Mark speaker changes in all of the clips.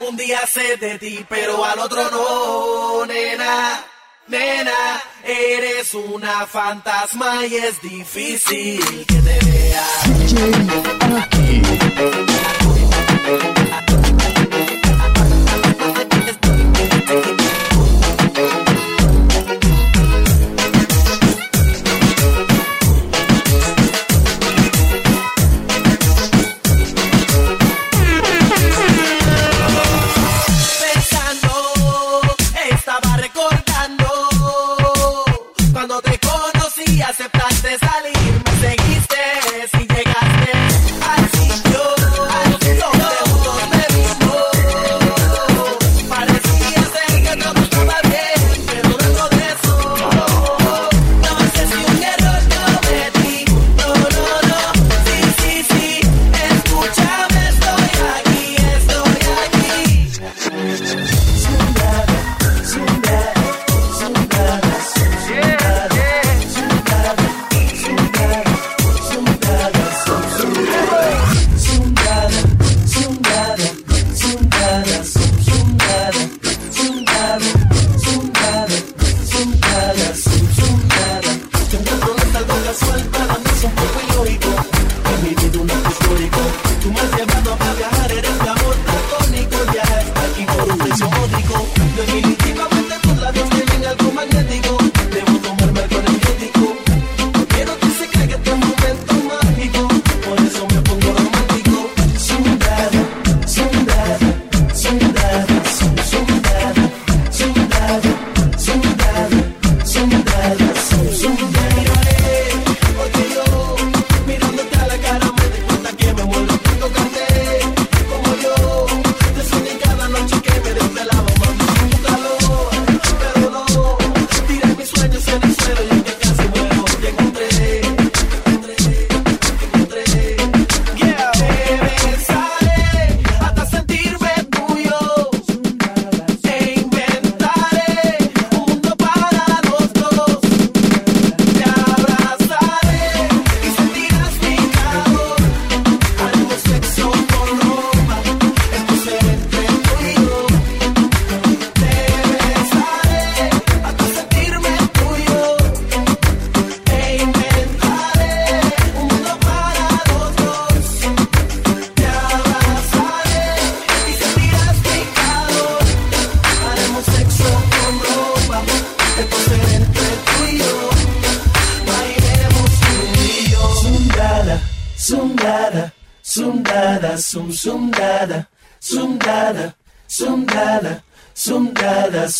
Speaker 1: Un día sé de ti, pero al otro no, nena. Nena, eres una fantasma y es difícil que te vea.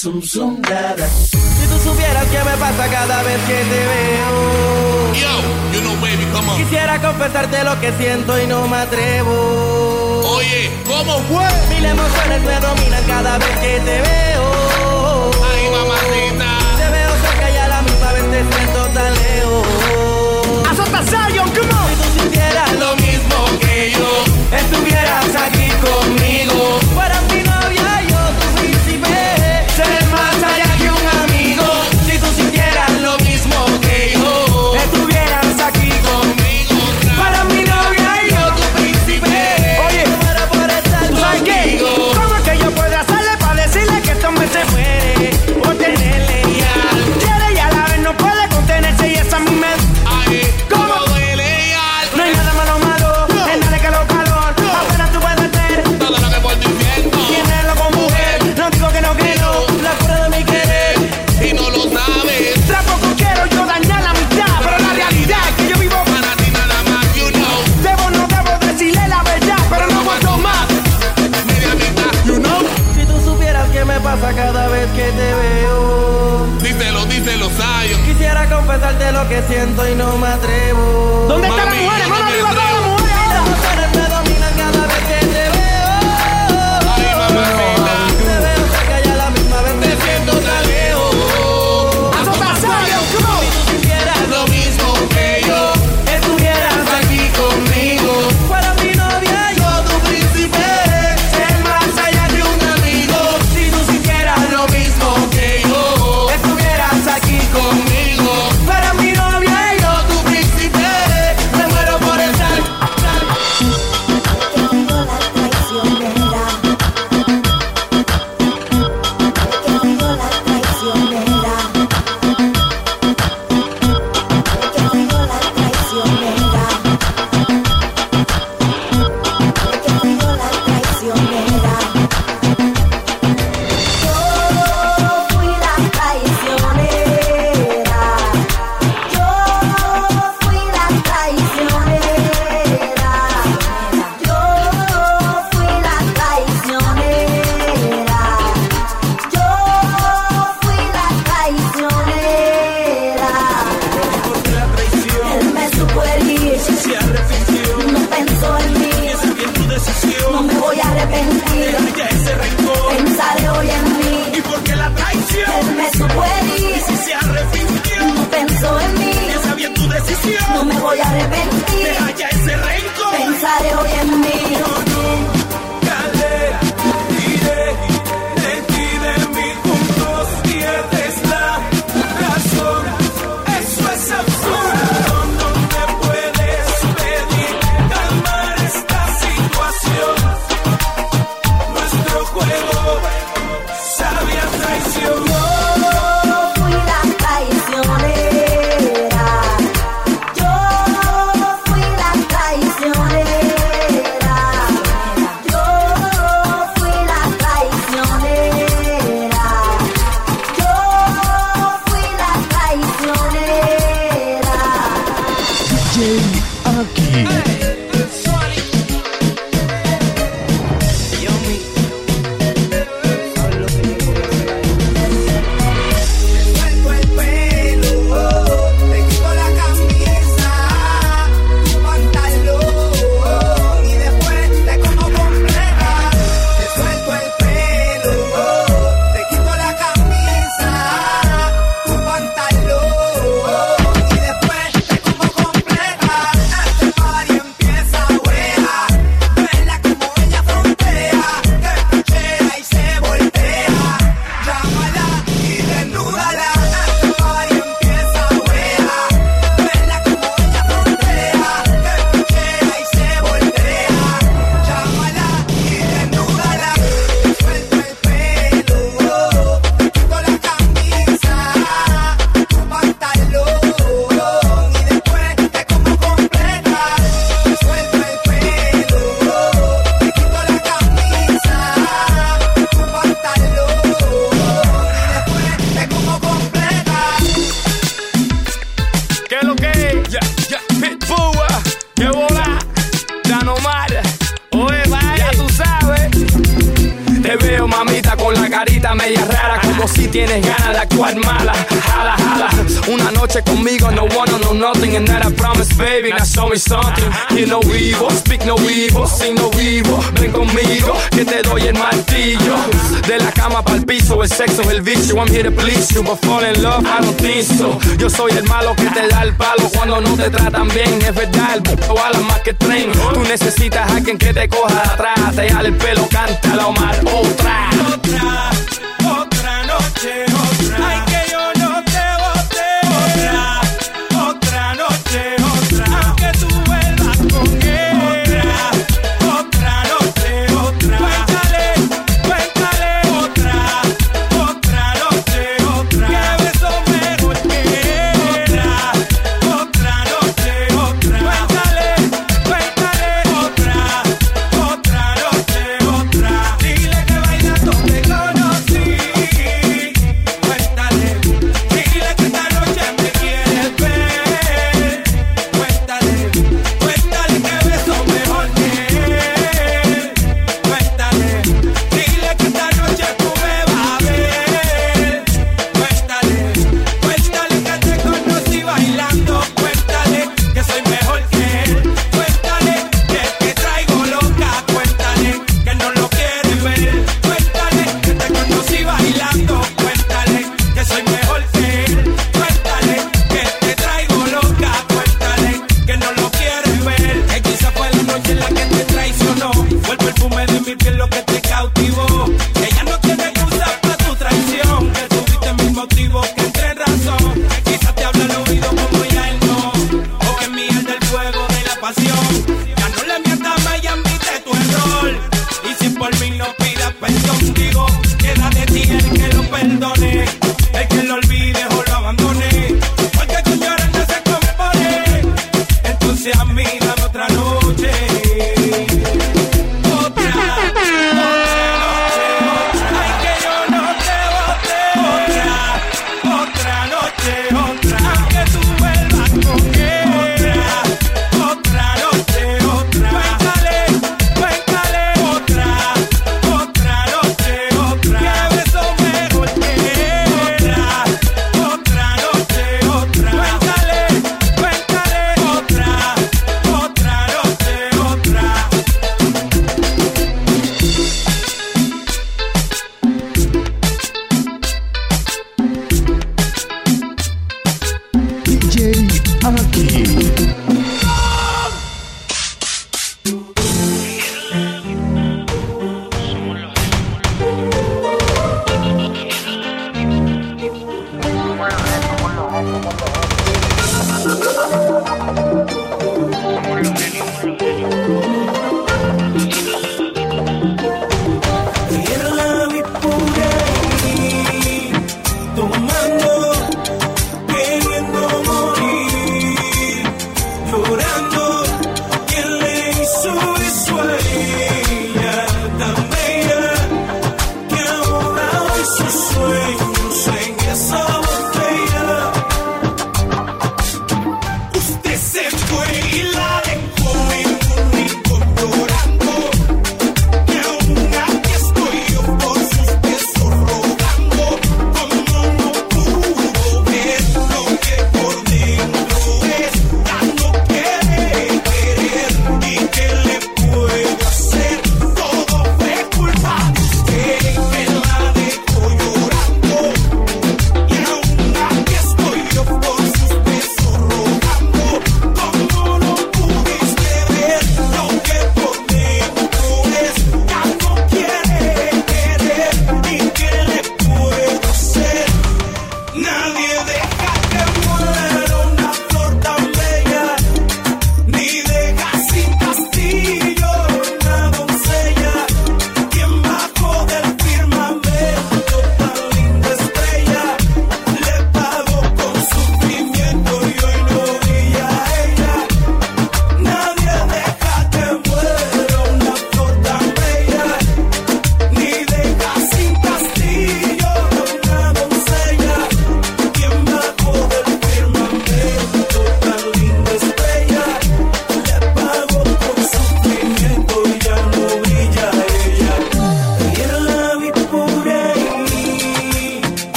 Speaker 1: zum. Si tú supieras qué me pasa cada vez que te veo.
Speaker 2: You know, baby, come.
Speaker 1: Quisiera confesarte lo que siento y no me atrevo.
Speaker 2: Oye, ¿cómo fue?
Speaker 1: Mil emociones me dominan cada vez que te veo. y
Speaker 3: no
Speaker 1: me atrevo.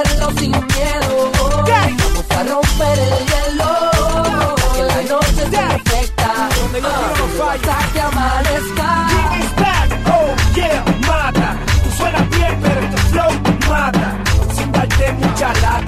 Speaker 4: hacerlo sin miedo. Vamos a romper el hielo. Que la noche es perfecta. Ah, hasta que amanezca.
Speaker 5: Oh yeah, mata. Tú suenas bien, pero tu flow mata. Sin darte mucha lata.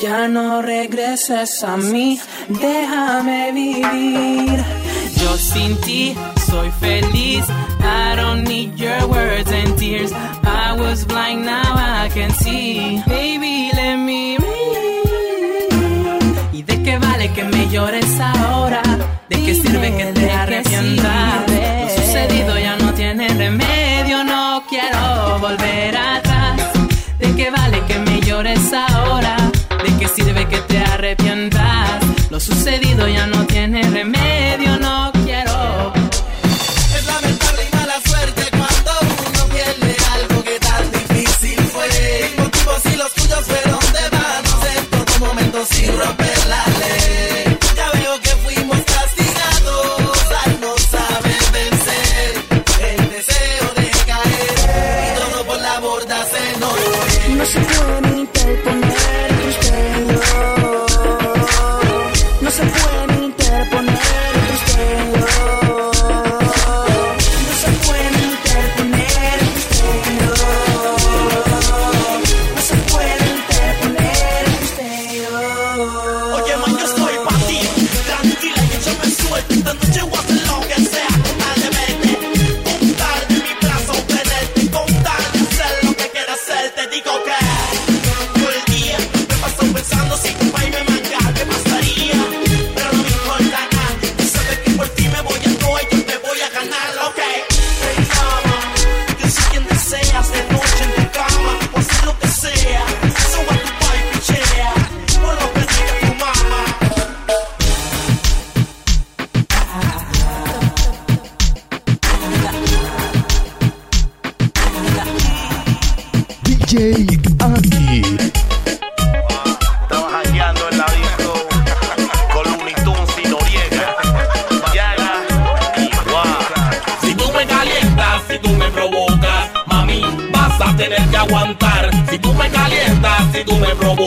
Speaker 6: Ya no regreses a
Speaker 7: mí, déjame
Speaker 3: Daddy.
Speaker 8: Estaba hackeando en la disco con Looney Tunes y Noriega. Llaga y guau.
Speaker 2: Si tú me calientas, si tú me provocas, mami, vas a tener que aguantar. Si tú me calientas, si tú me provocas.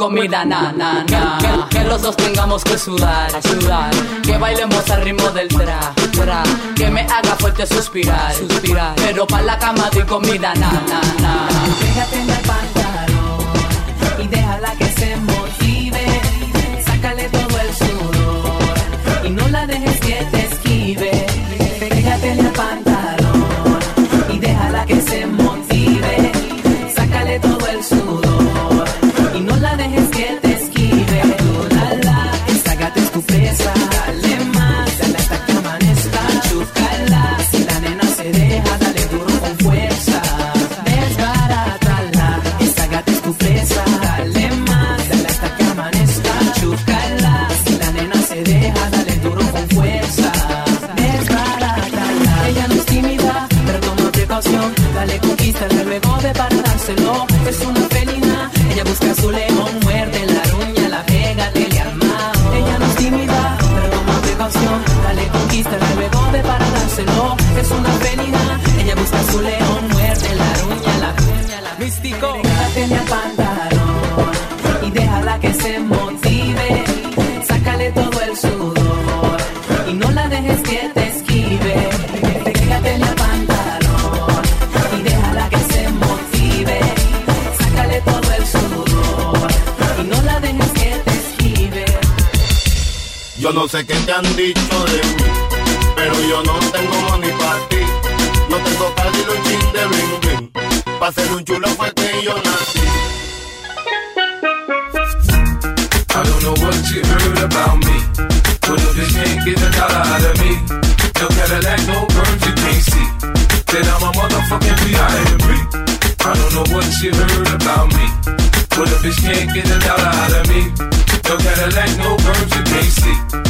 Speaker 4: comida, na, na, na. Que, los dos tengamos que sudar, sudar. Que bailemos al ritmo del tra, tra. Que me haga fuerte suspirar, suspirar. Pero pa' la cama doy comida, na, na, na.
Speaker 9: Pégate en el pantalón y déjala que se mueva. Se motive. Sácale todo el sudor y no la dejes que te esquive. Pégate la pantalón y déjala que se motive. Sácale todo el sudor y no la dejes que te esquive.
Speaker 10: Yo no sé qué te han dicho de mí, pero yo no tengo money para ti. No tengo casi un chin de bling bling. Pa' ser un chulo fue que yo nací.
Speaker 11: What you heard about me. But if you can't get a dollar out of me, no Cadillac, no birds you can't see. Then I'm a motherfucking B.I.M.B. I don't know what you heard about me. But if you can't get a dollar out of me, no Cadillac, no birds you can't see.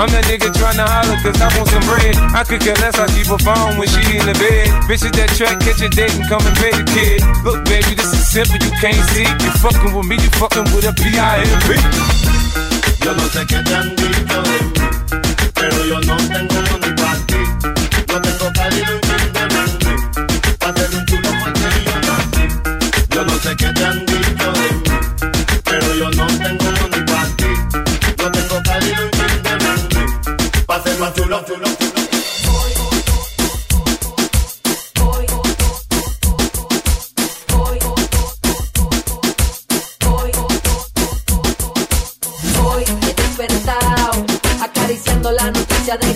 Speaker 5: I'm that nigga tryna holler cause I want some bread. I could care less, I keep her phone when she in the bed. Bitches that track, catch a date and come and pay the kid. Look, baby, this is simple, you can't see. You fucking with me, you fucking with a P.I.M.B.
Speaker 10: Yo no sé qué te han dicho pero yo no tengo money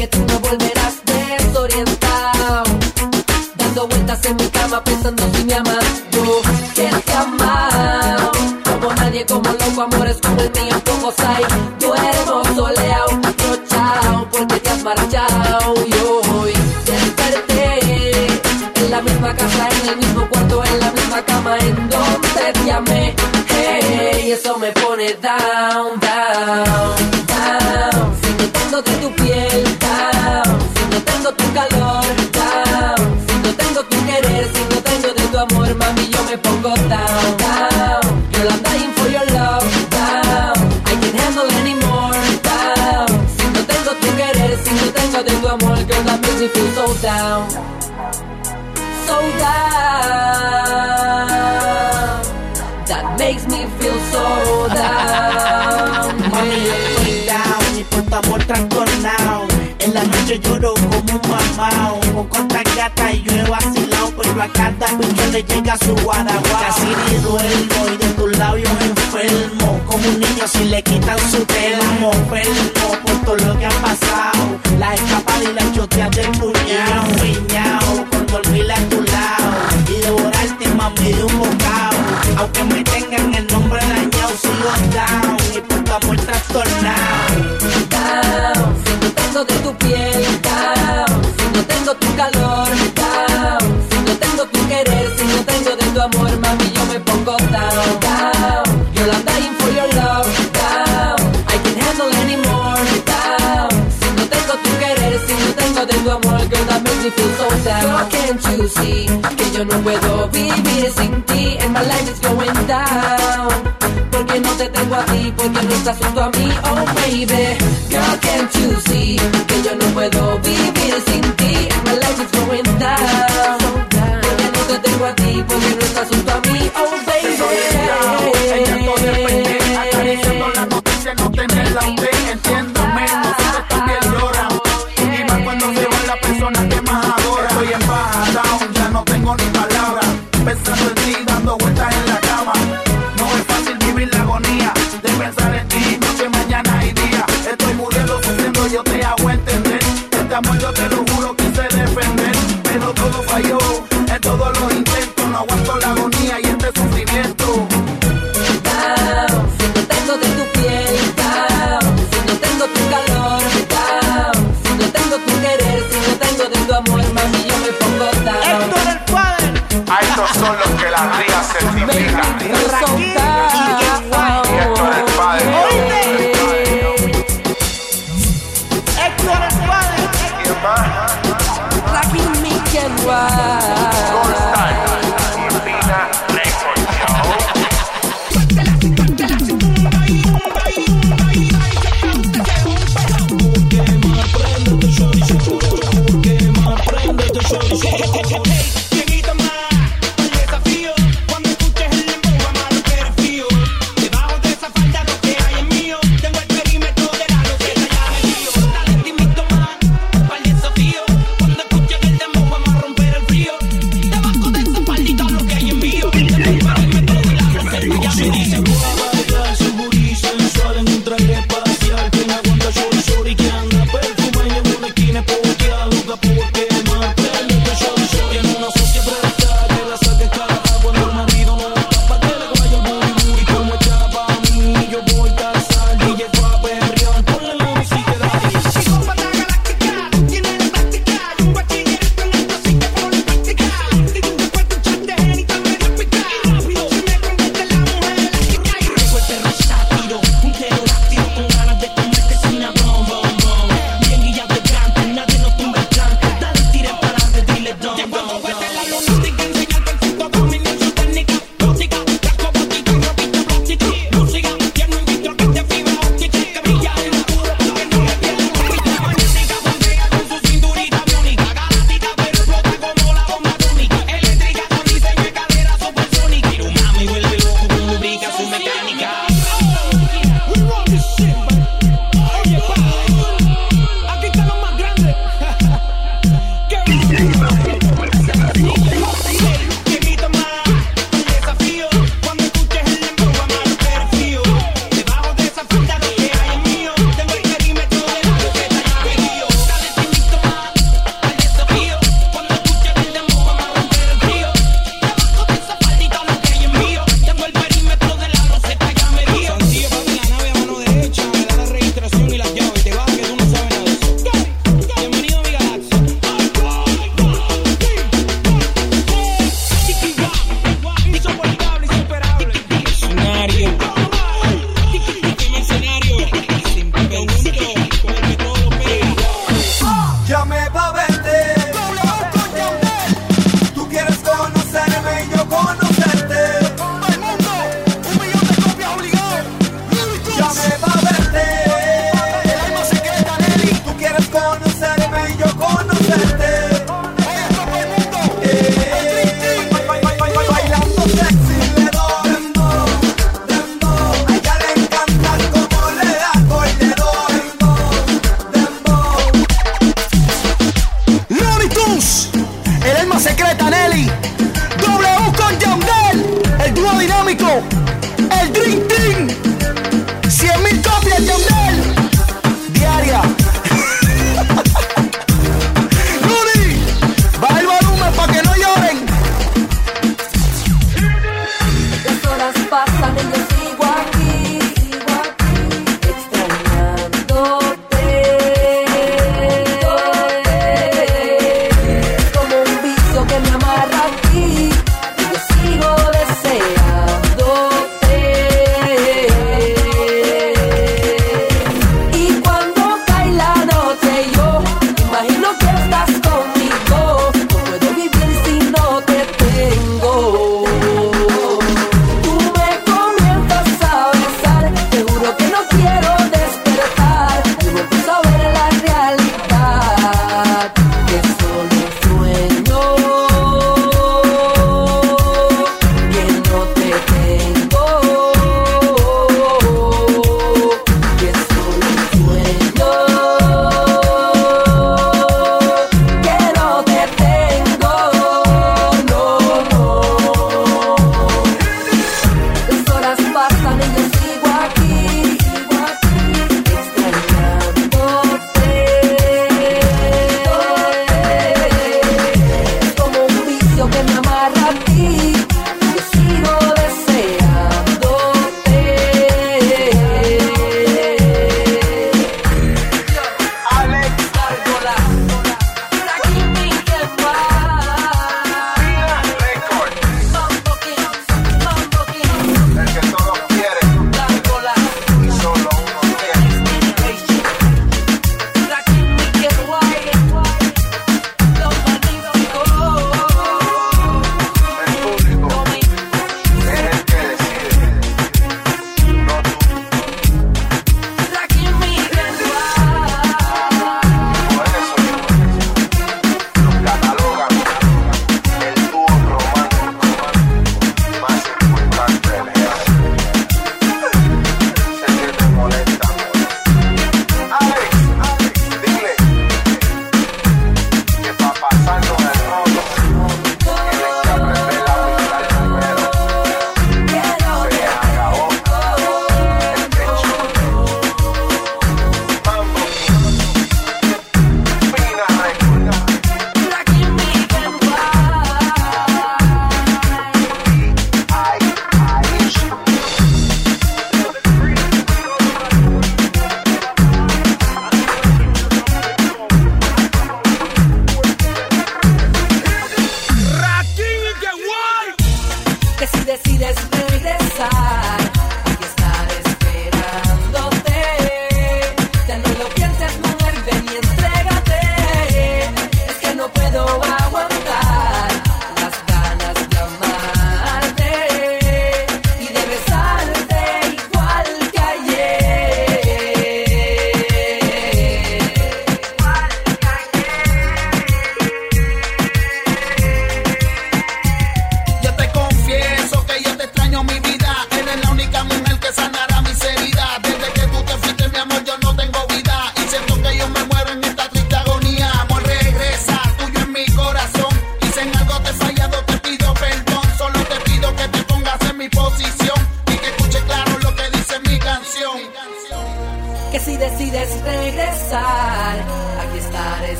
Speaker 10: que
Speaker 4: tú no volverás desorientado. Dando vueltas en mi cama pensando si me amas. Yo que te amado, como nadie, como loco, amores como el mío, pocos hay. Duermo soleado, atrochado, porque te has marchado. Y hoy desperté en la misma casa, en el mismo cuarto, en la misma cama, en donde te amé. Hey, eso me pone down, down. So down. That makes me feel so down.
Speaker 1: Mami, yo estoy down y por amor trastornado. En la noche lloro como un mamao. Con cuantas gatas y yo he vacilado. Pero a cada bicho le llega su guaraguao. Casi ni duermo y de tus labios enfermo. Como un niño si le quitan su termo. Enfermo por todo lo que ha pasado. La escapada y la chotea del puñao. Piñao por dormir a tu lado. Y devorarte mami de un bocado. Aunque me tengan el nombre dañado, sigo down. Y tu amor trastornado.
Speaker 4: Tu amor, girl, that makes me feel so down. Girl, can't you see que yo no puedo vivir sin ti? And my life is going down. Porque no te tengo a ti, porque no estás junto a mí, oh baby. Girl, can't you see que yo no puedo vivir sin ti? And my life is going down. Porque no te tengo a ti, porque no estás junto a mí, oh baby.
Speaker 12: Acariciando la noticia, no tenerla usted,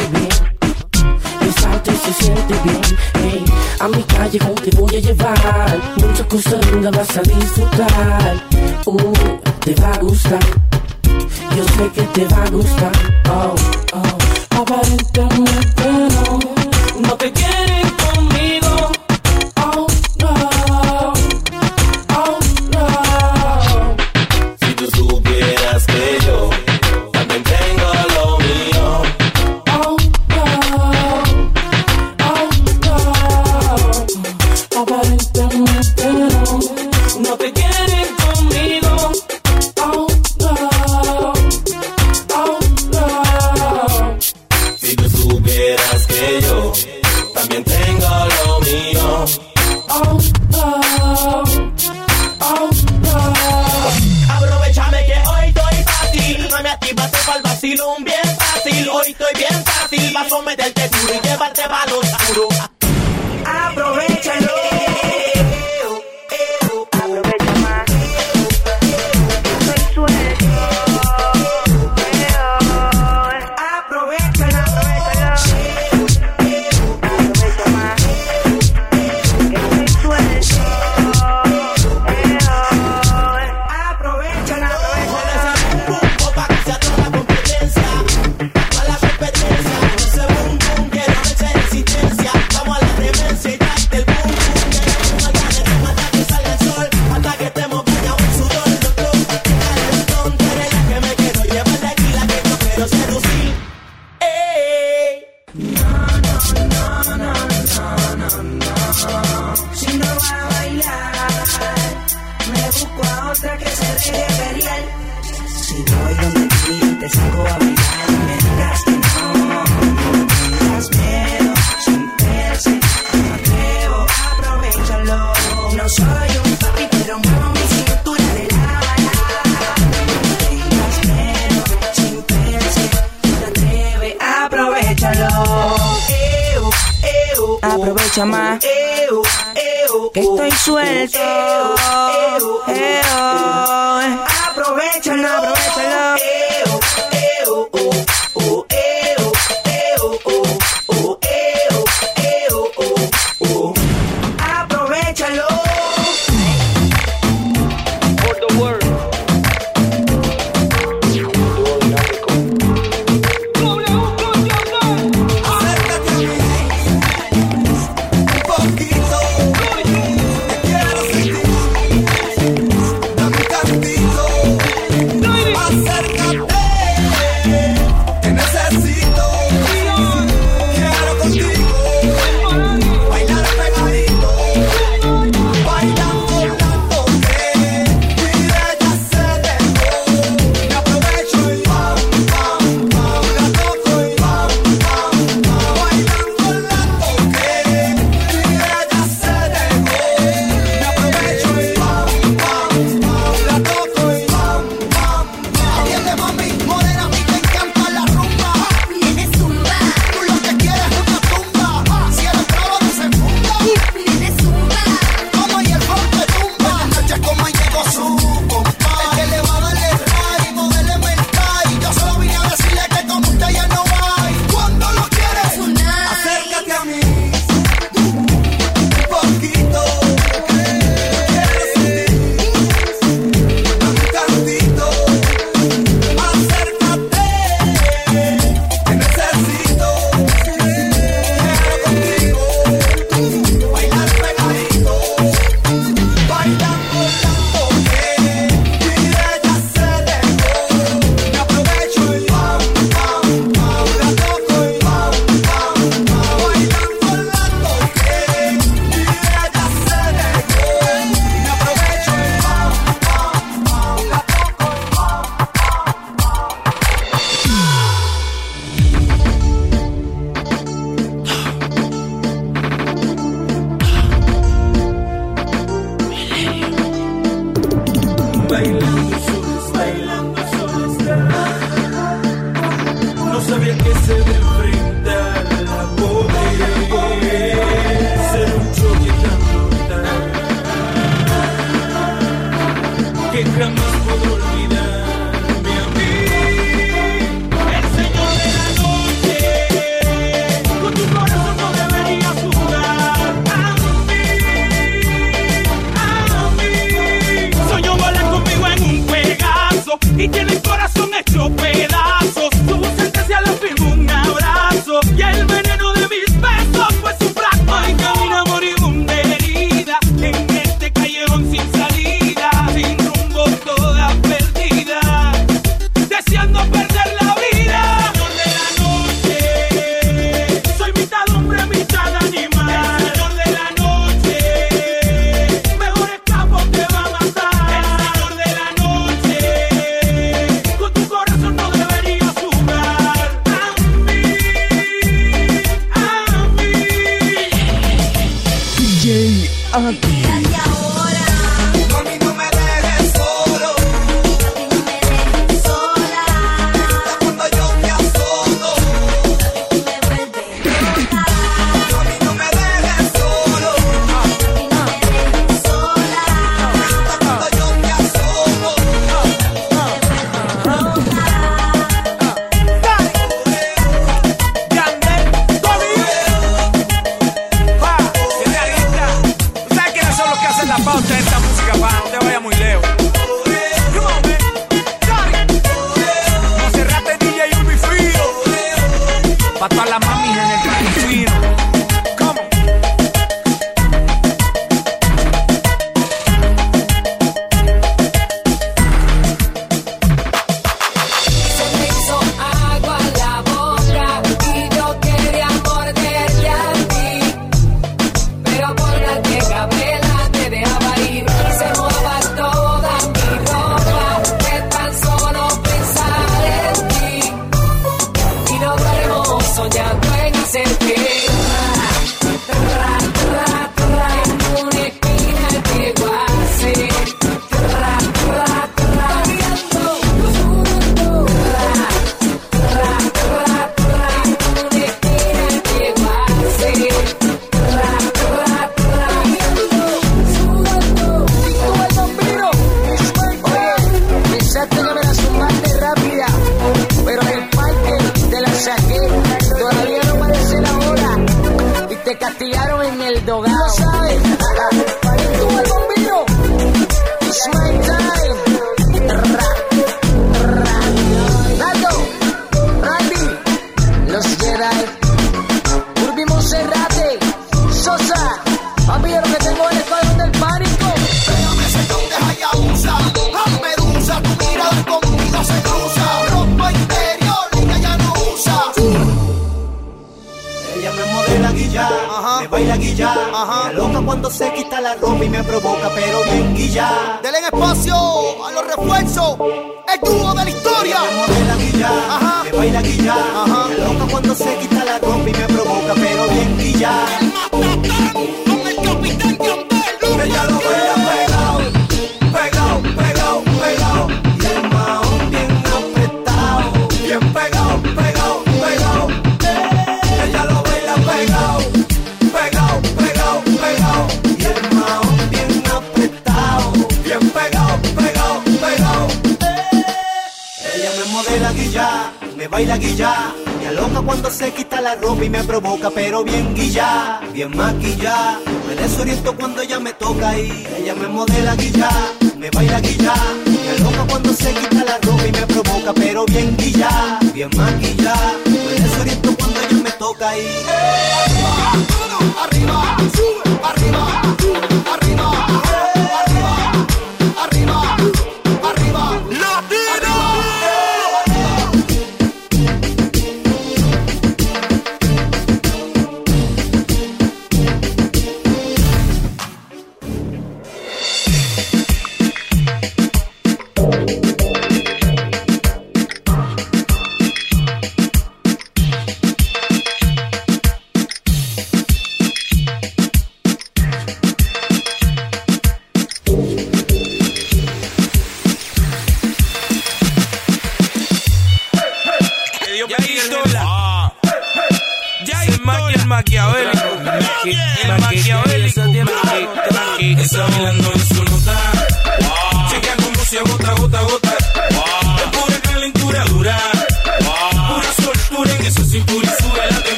Speaker 1: siente bien. Besarte se siente bien. Hey, a mi callejón te voy a llevar. Muchas cosas lindas vas a disfrutar. Uh, te va a gustar. Yo sé que te va a gustar. Oh, oh. Aparentemente no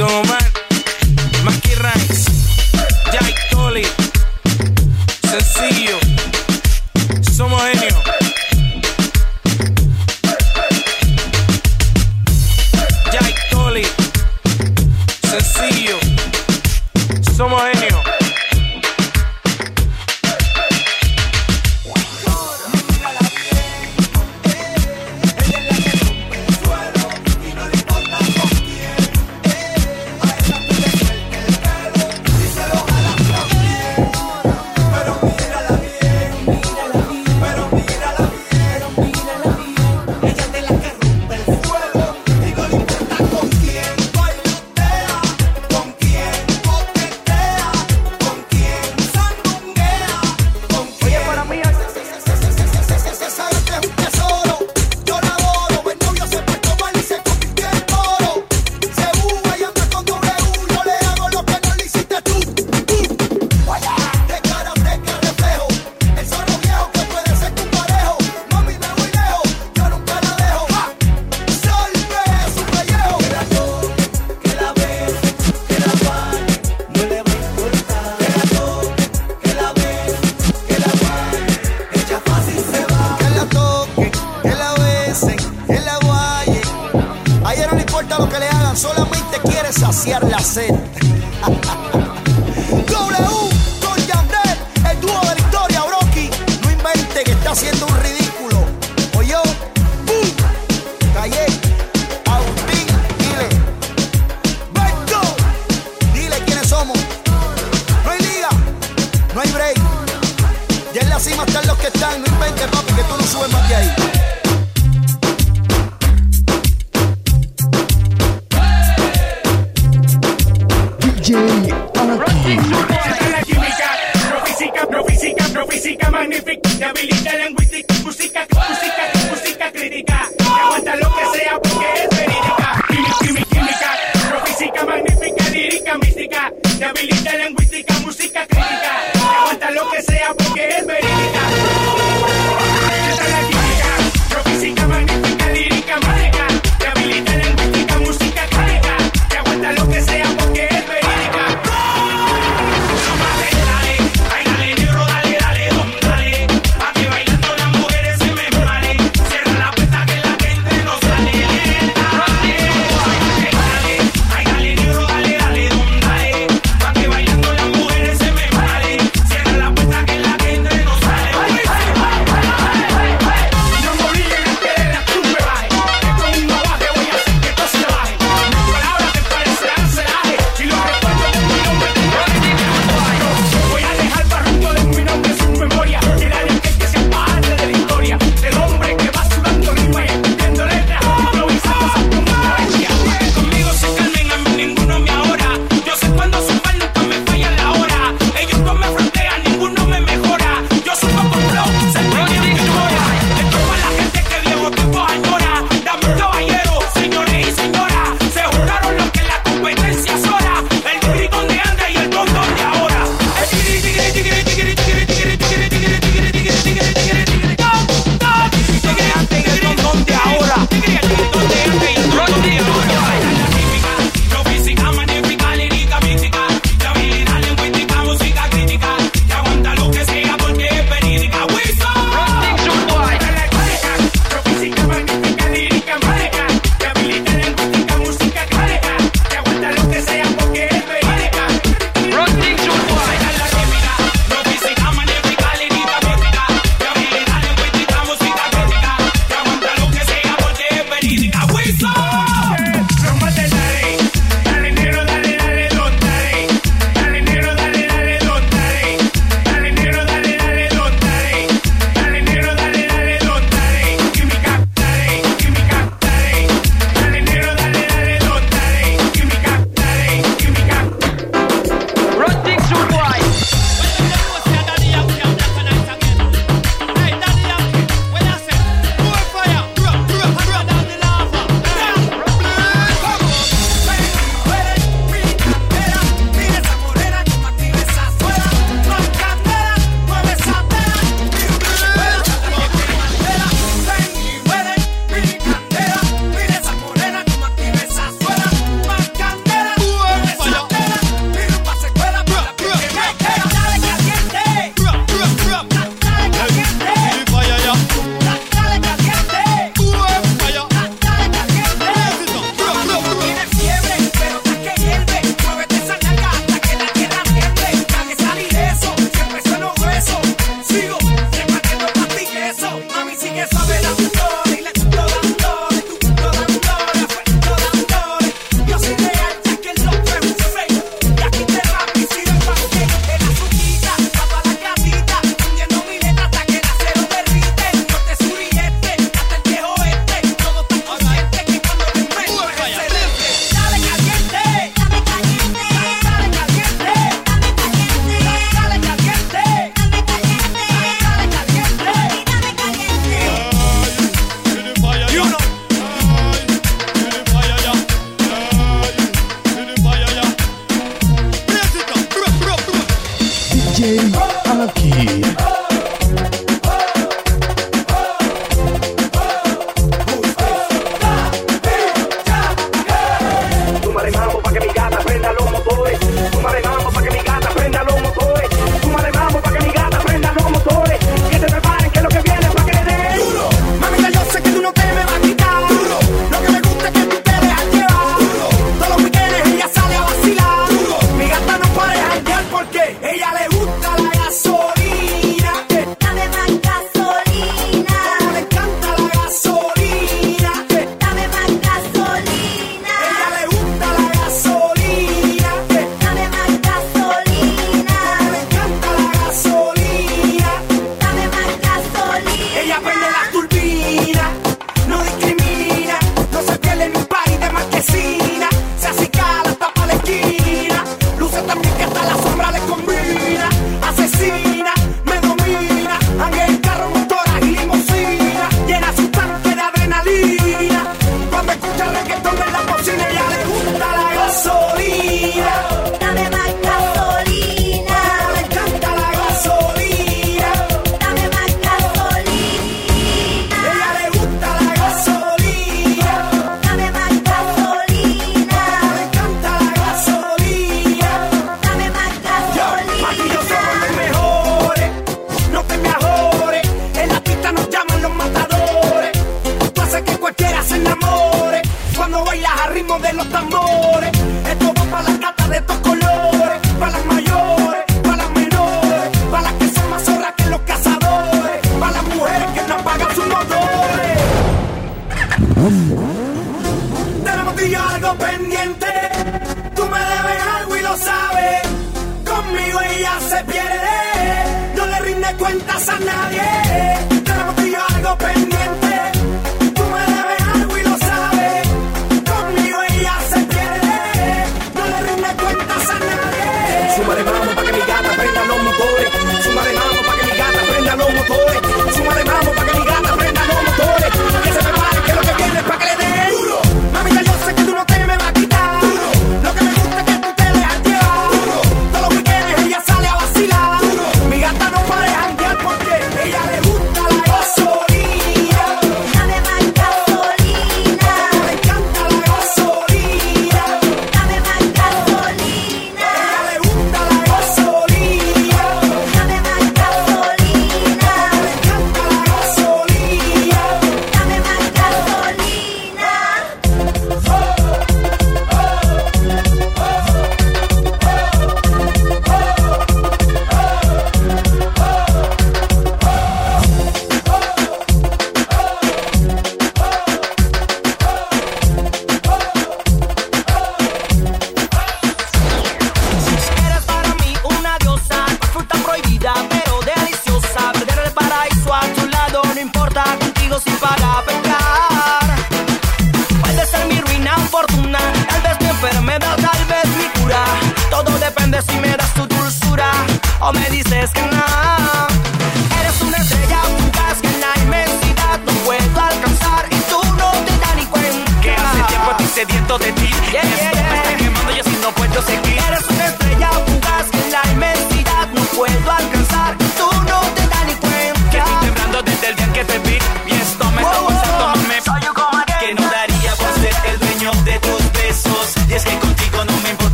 Speaker 13: Don
Speaker 12: Omar. Mackie Ranks. Jai Tolly. Sencillo.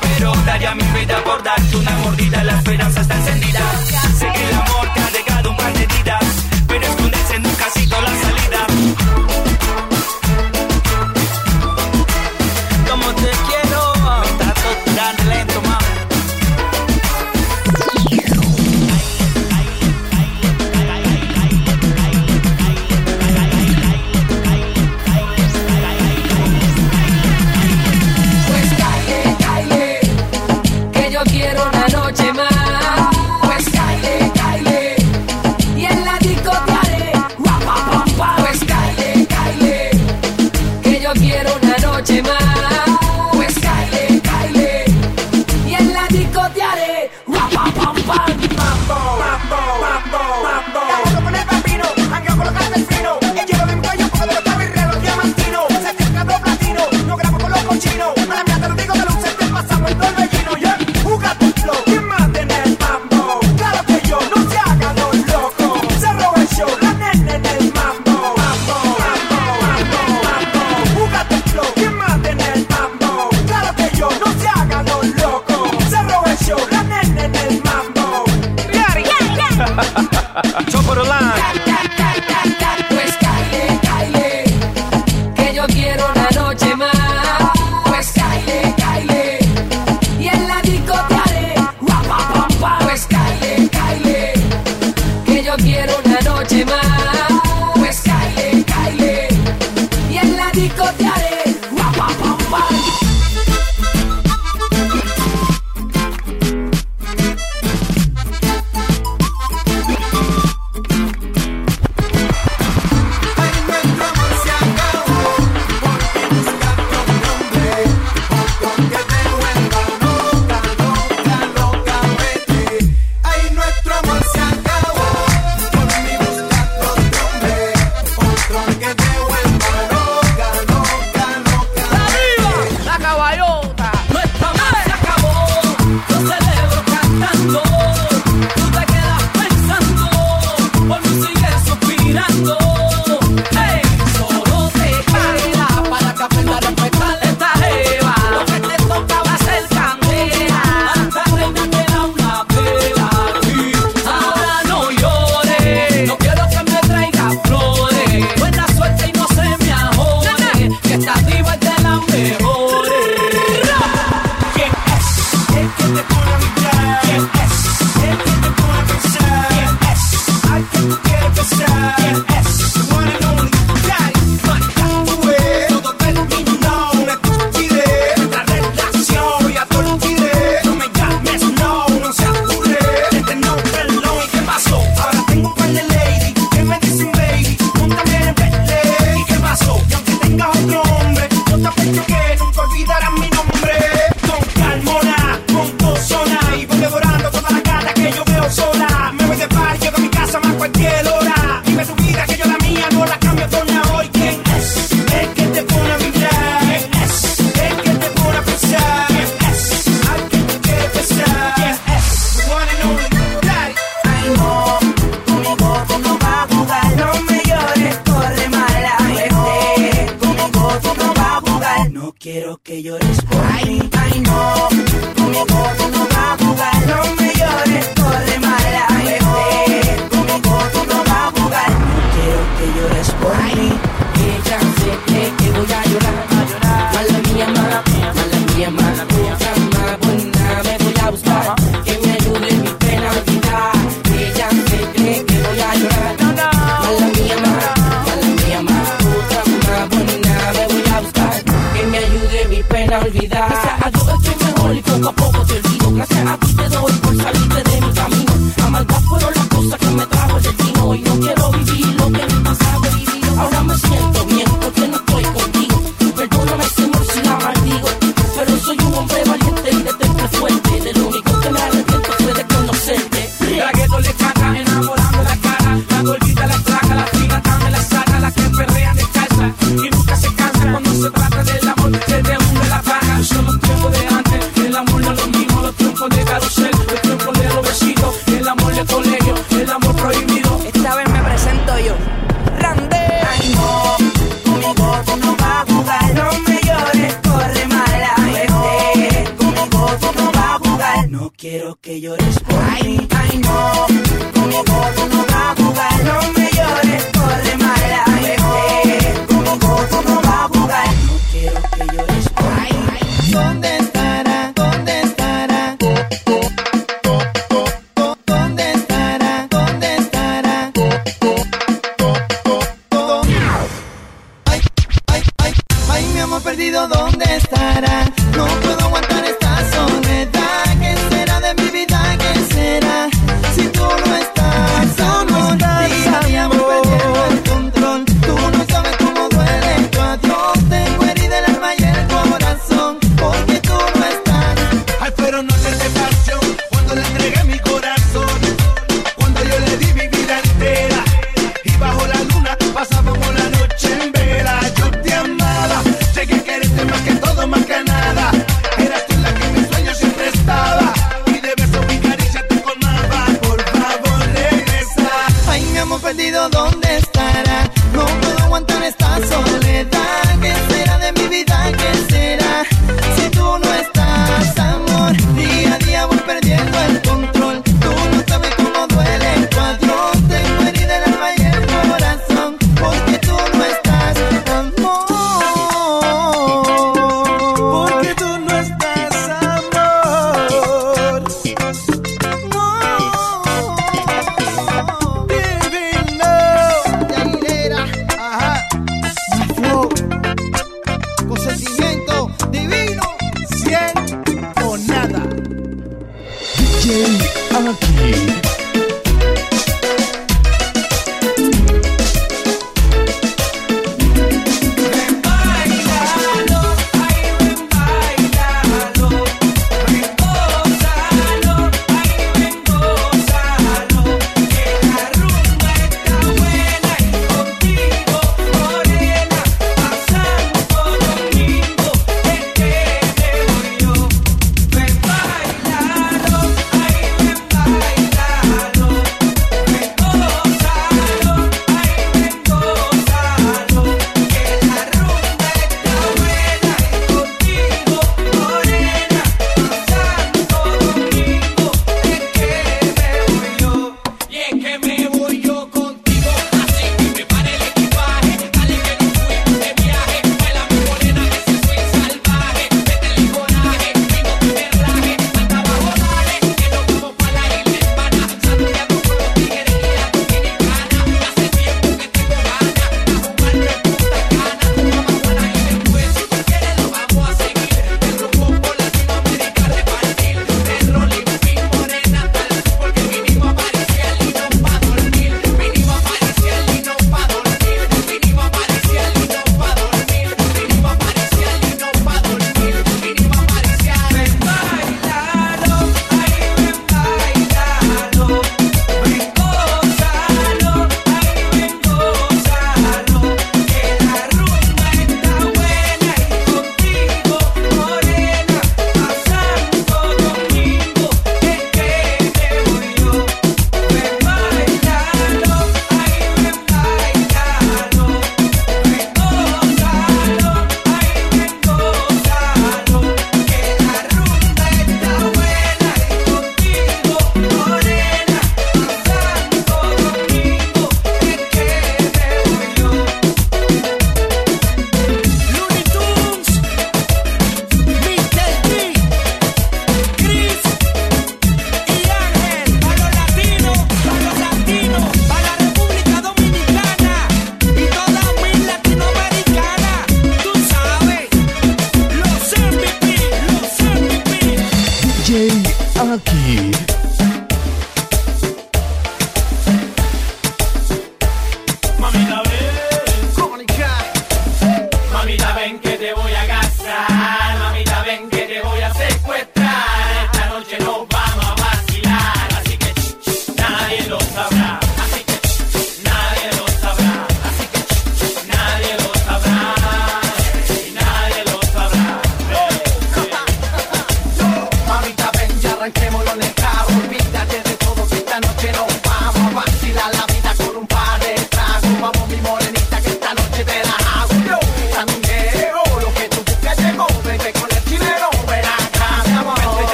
Speaker 14: pero
Speaker 15: daría mi vida por darte una mordida. La esperanza está encendida. Sé el amor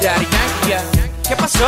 Speaker 3: Daddy
Speaker 1: Yankee. ¿Qué pasó?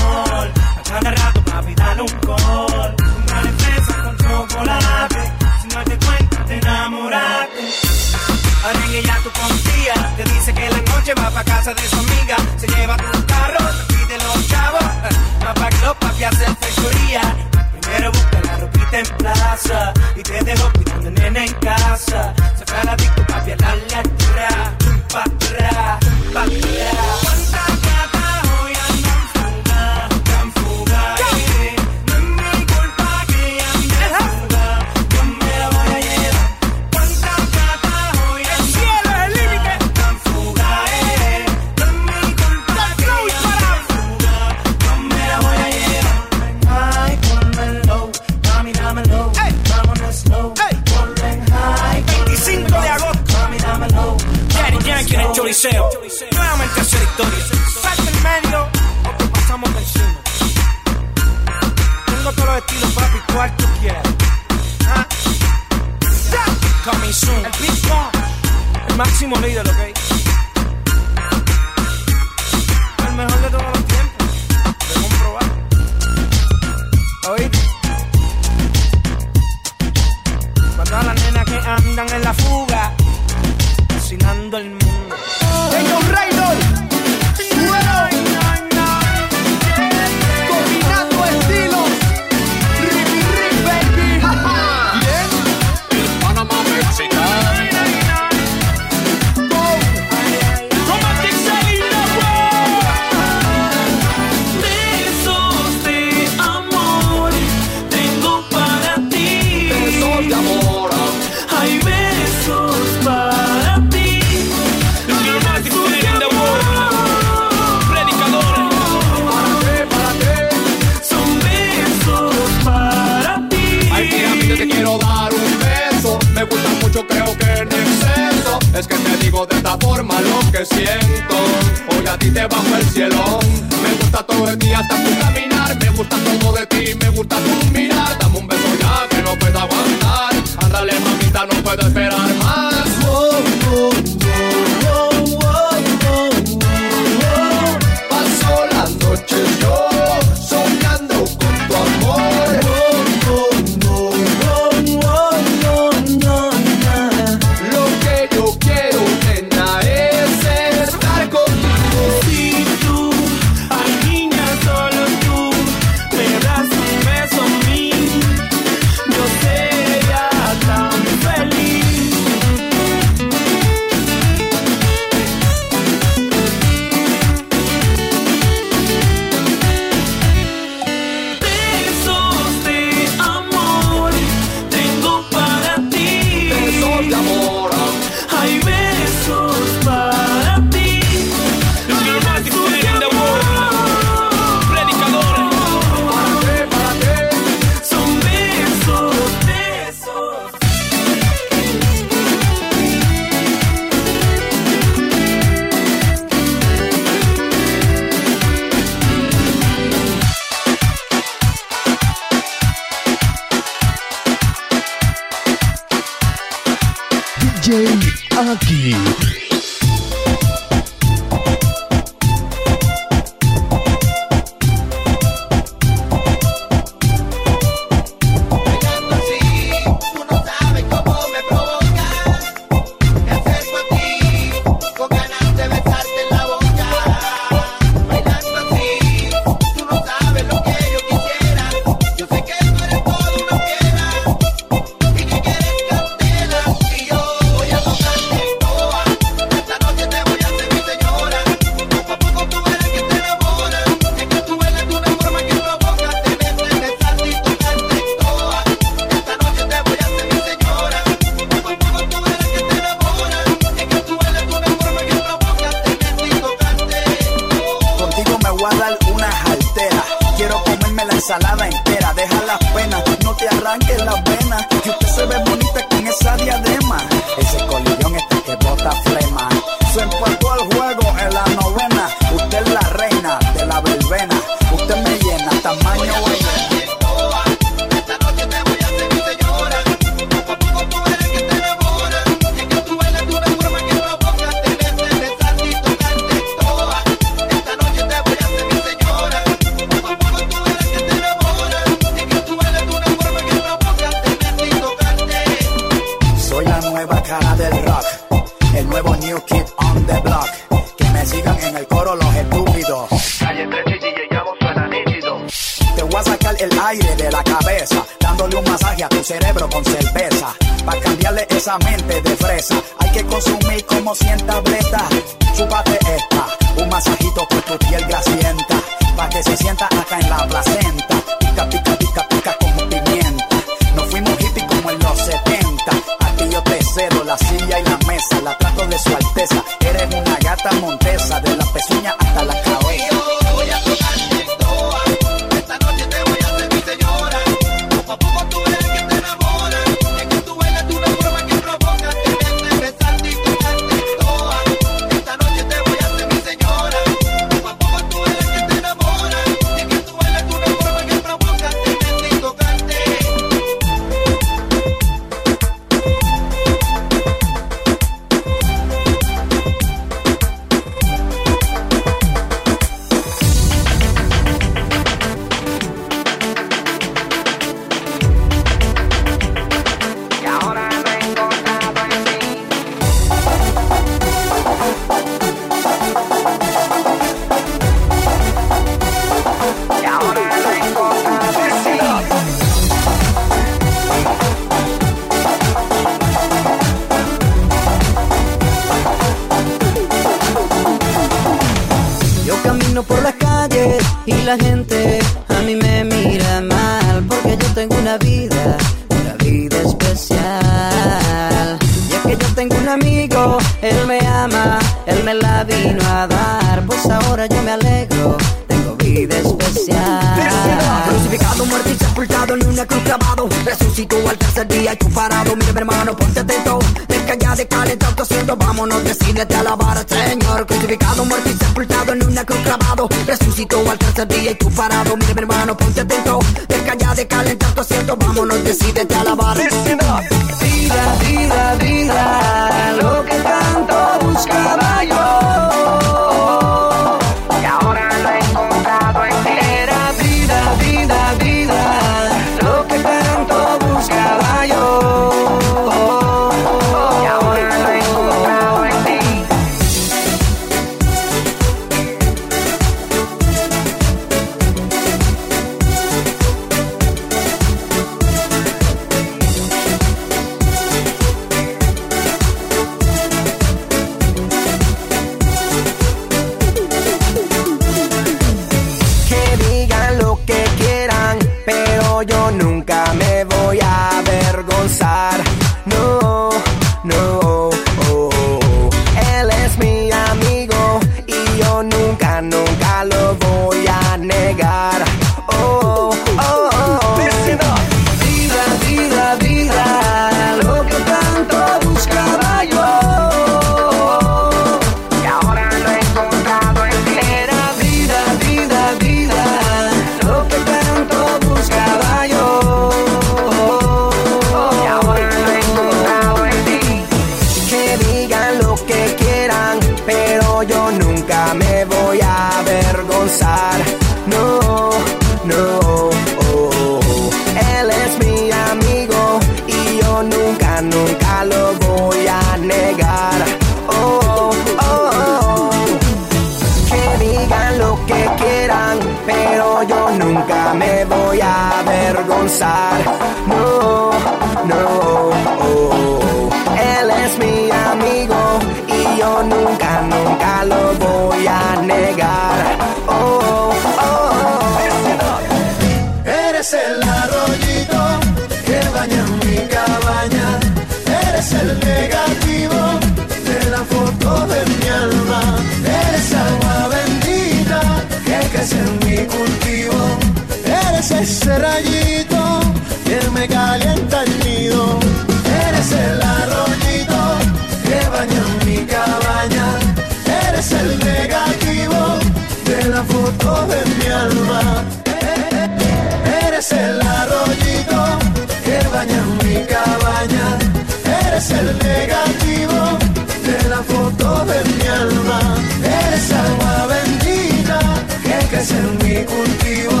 Speaker 1: negativo de la foto de mi alma. Eres agua bendita que crece en mi cultivo.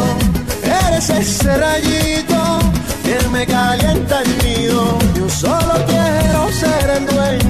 Speaker 1: Eres
Speaker 10: ese rayito que me calienta el nido. Yo solo quiero ser el dueño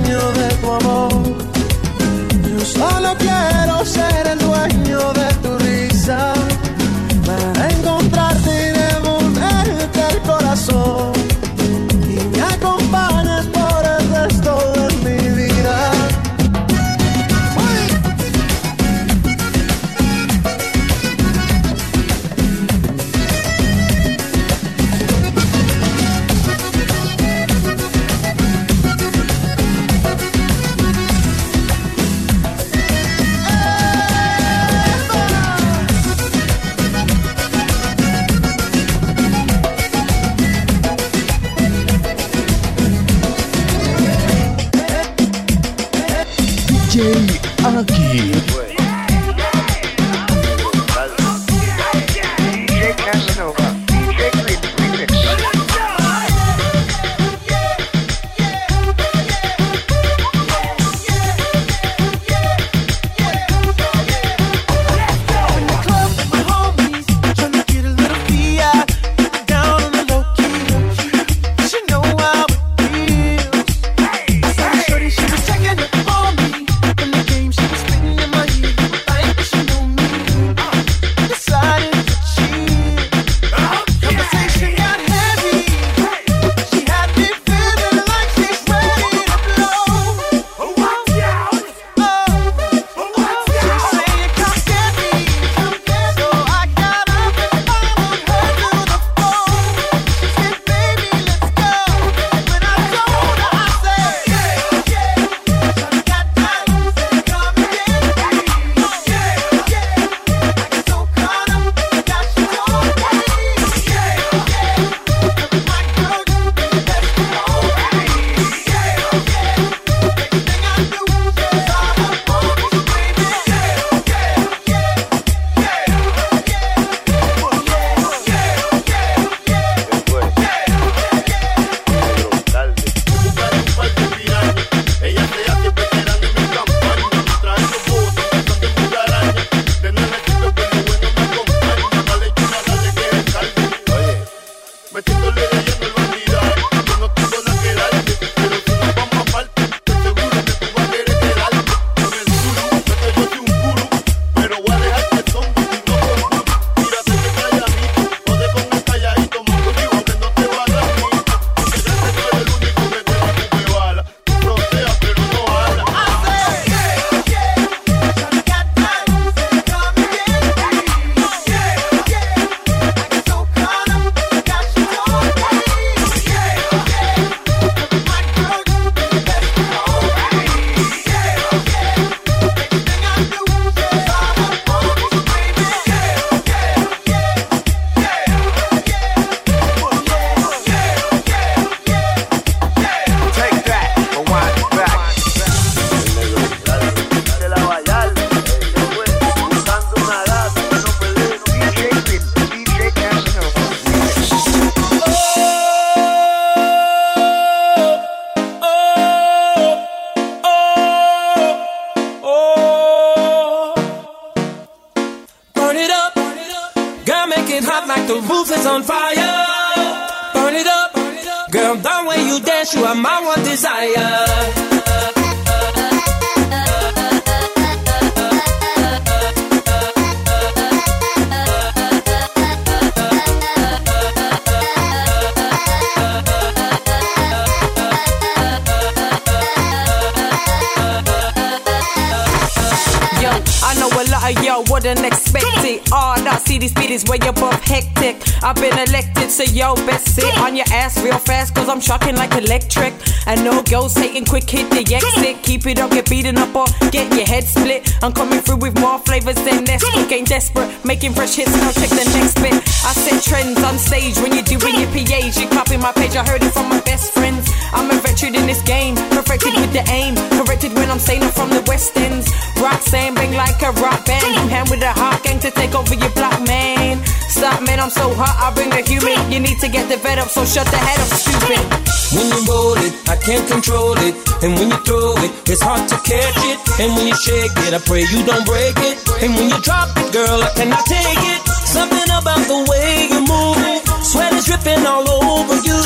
Speaker 16: shut the head up, stupid.
Speaker 4: When you roll it, I can't control it. And when you throw it, it's hard to catch it. And when you shake it, I pray you don't break it. And when you drop it, girl, I cannot take it. Something about the way you move it. Sweat is dripping all over you.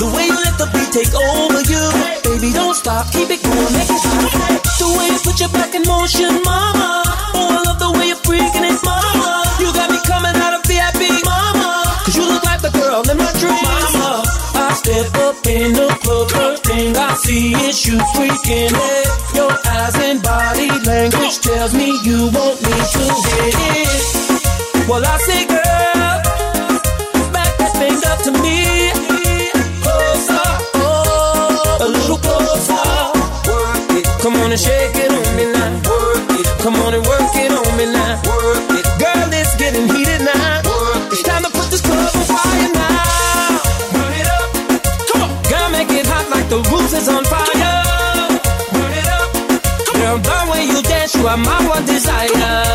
Speaker 4: The way you let the beat take over you. Baby, don't stop, keep it going, make it stop. The way you put your back in motion, mama. Oh, in the club, first thing I see is you tweaking it. Your eyes and body language tells me you want me to hit it. Well, I say, girl, back that thing up to me. Closer, oh, a little closer. Work it. Come on and shake it on me now. Work it. Come on and work it on me now. Work it. are my one desire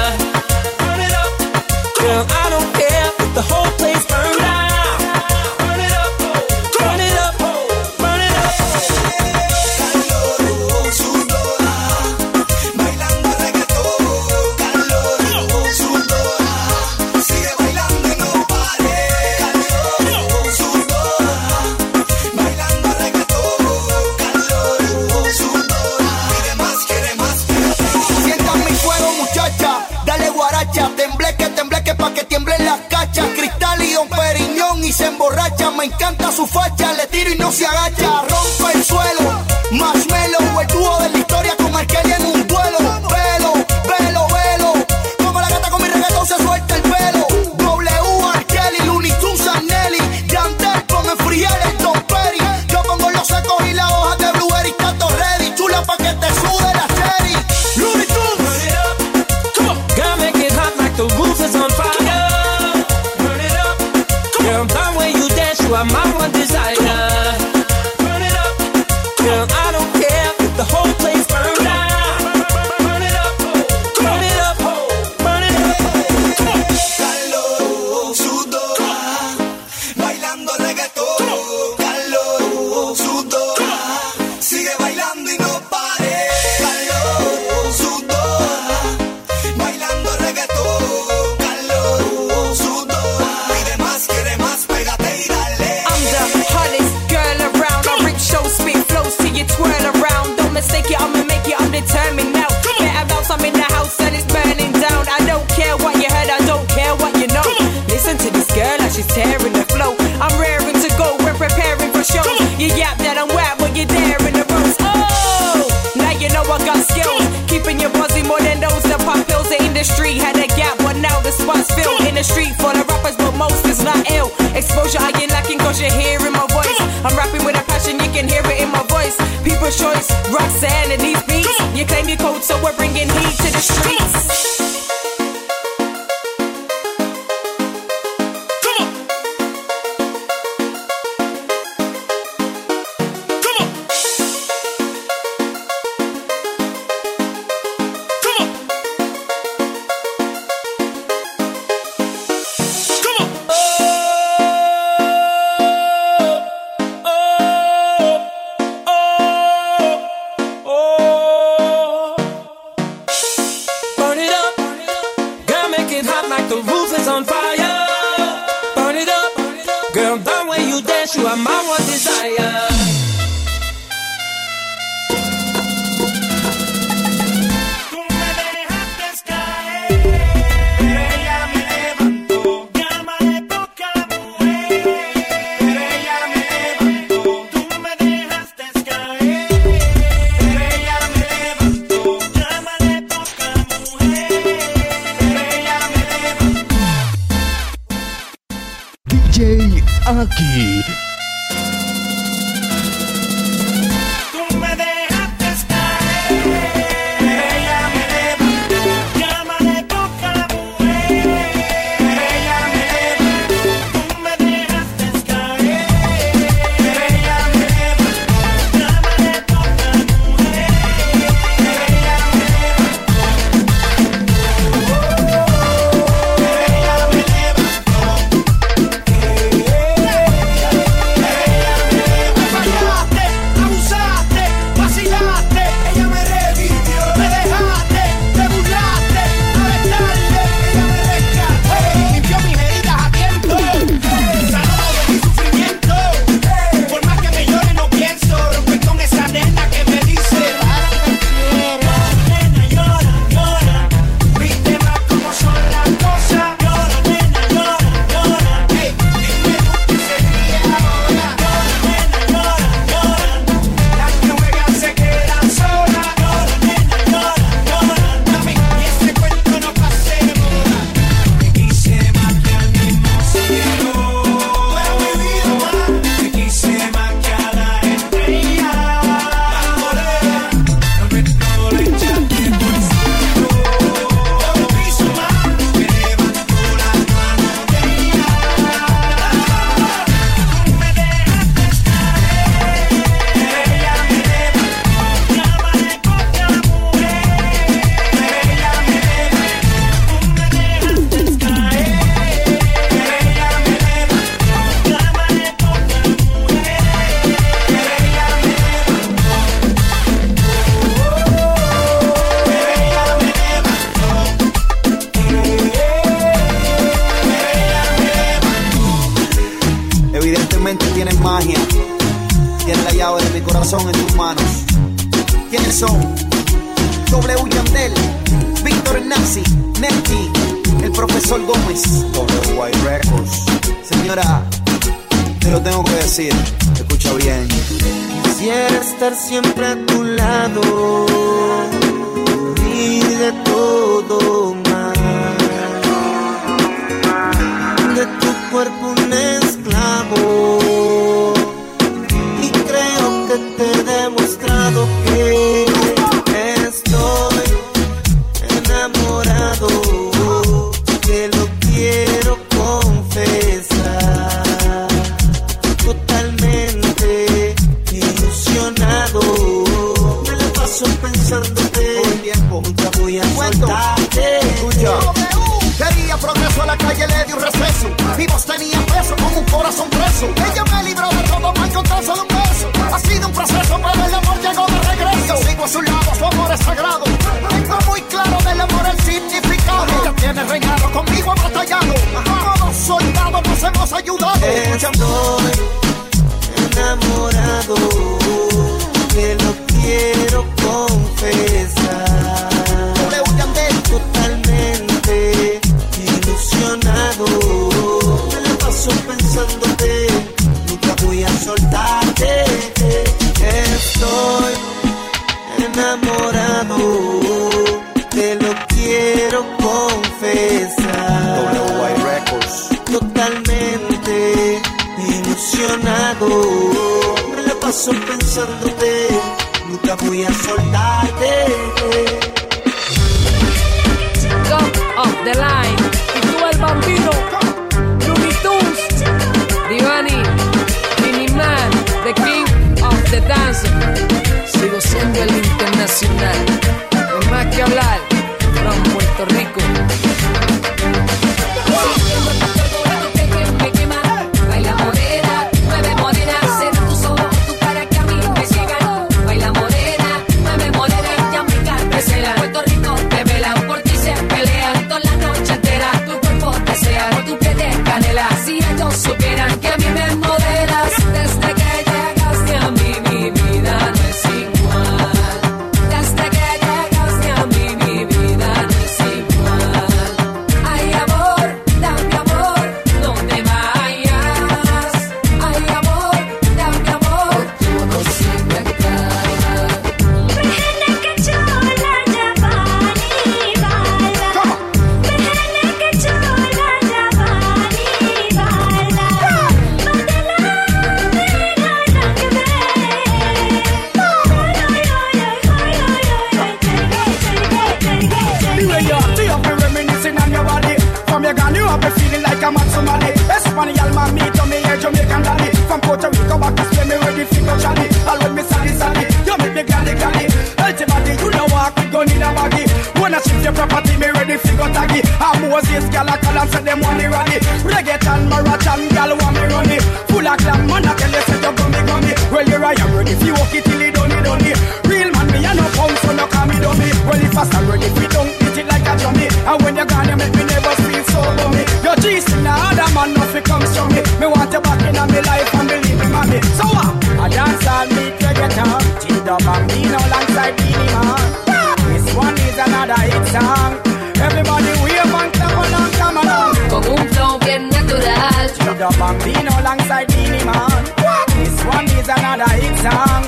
Speaker 17: them
Speaker 4: natural.
Speaker 17: Sugar Bambino alongside Beanie Man. What? This one is another hit song.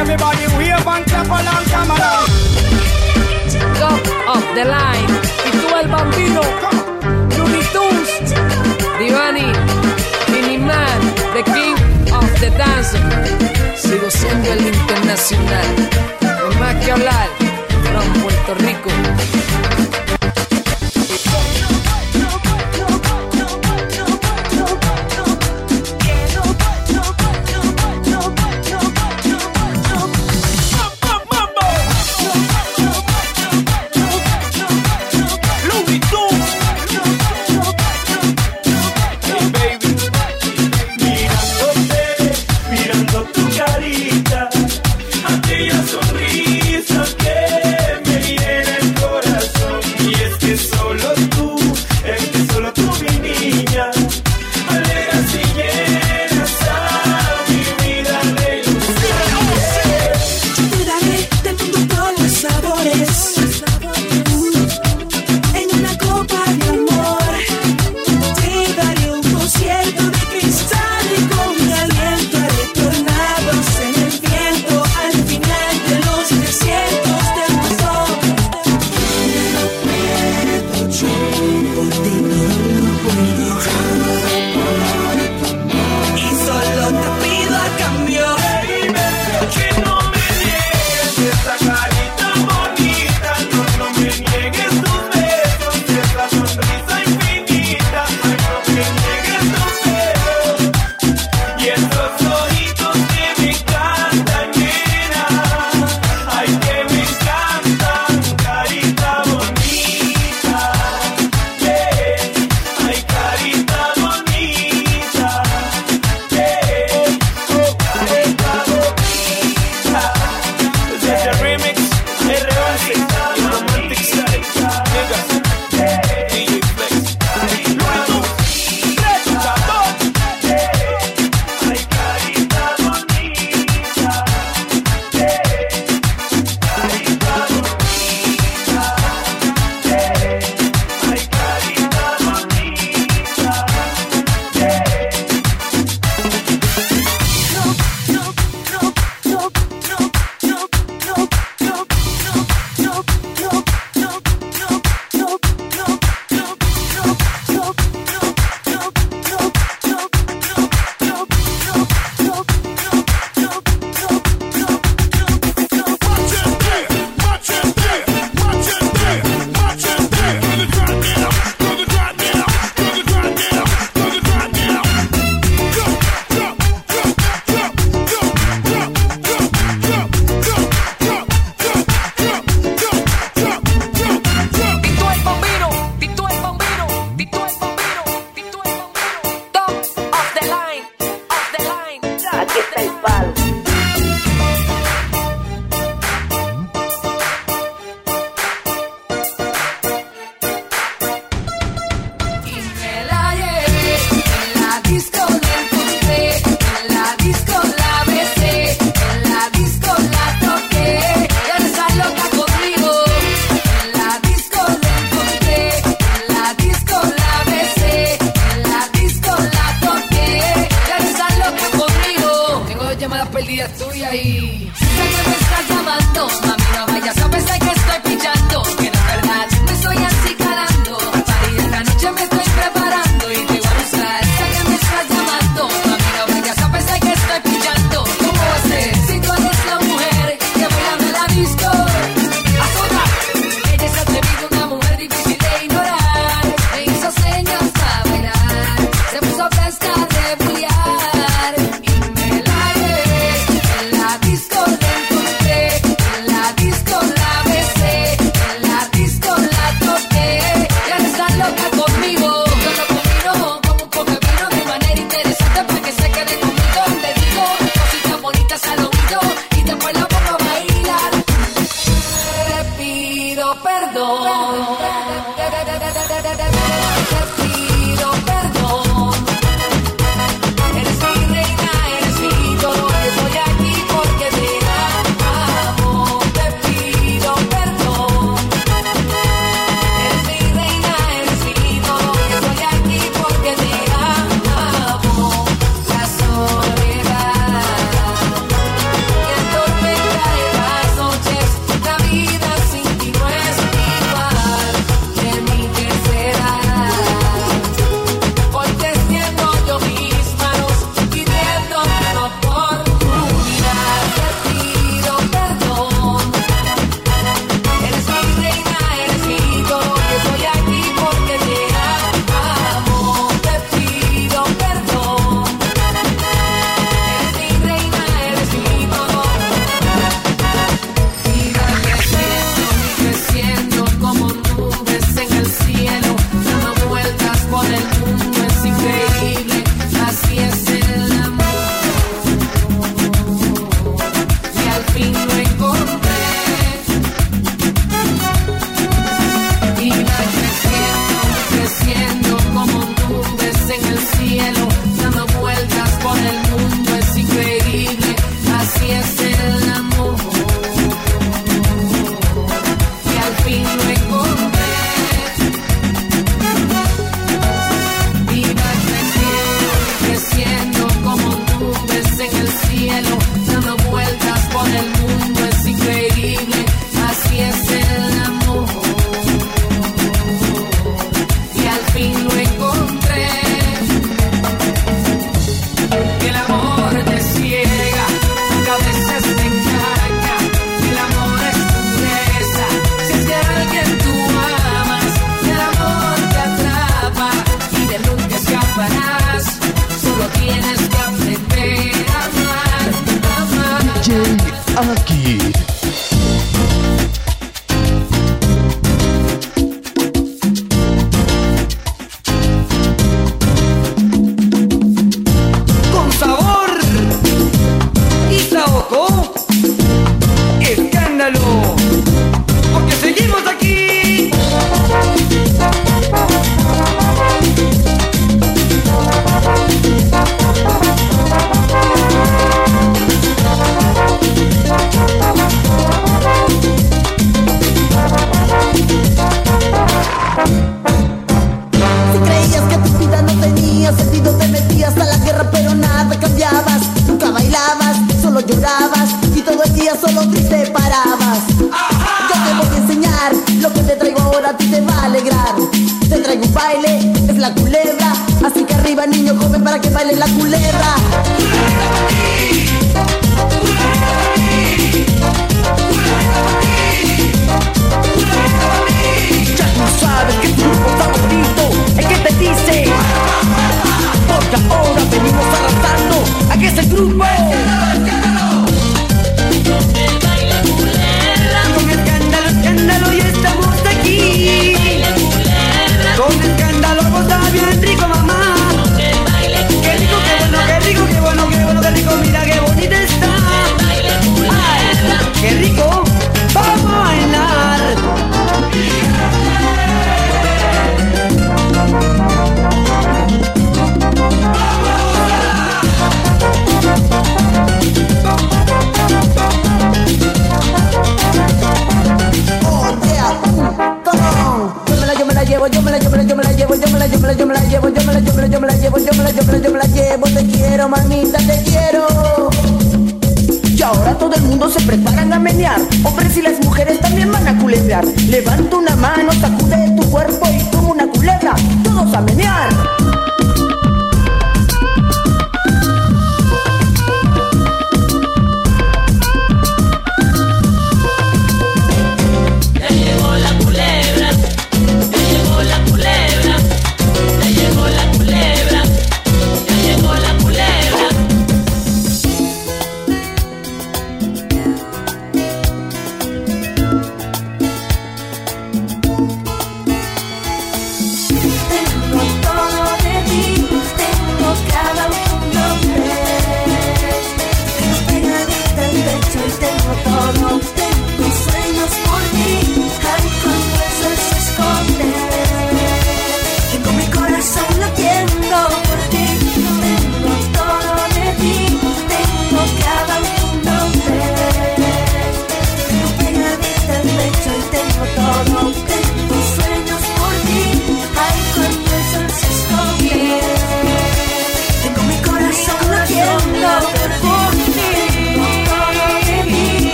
Speaker 17: Everybody wave and clap along, come along.
Speaker 4: Top of the line. Y tú el Bambino. Looney Tunes. Divani. Miniman. The King of the Dance. Sigo siendo el internacional. No más que hablar. From Puerto Rico.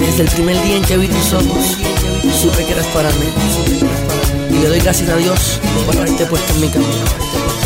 Speaker 1: desde el primer día en que vi tus ojos, supe que eras para mí. Y le doy gracias a Dios por haberte puesto en mi camino.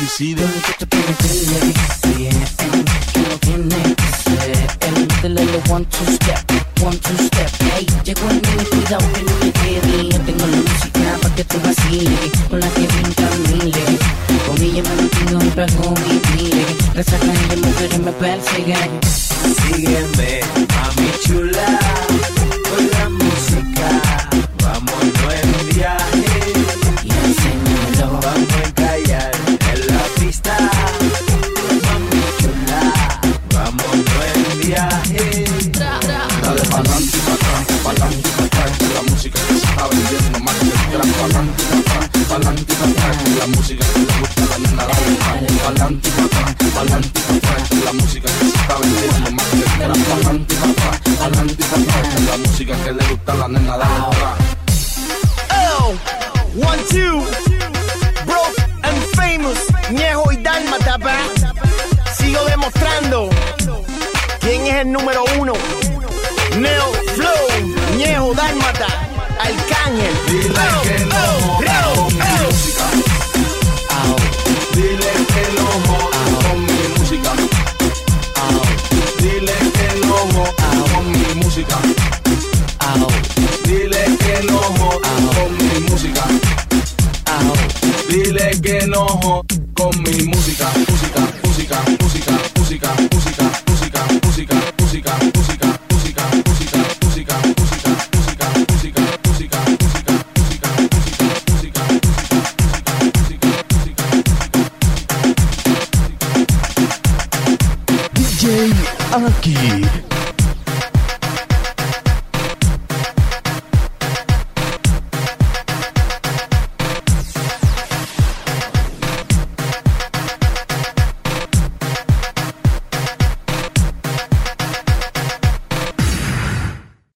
Speaker 18: you
Speaker 19: see that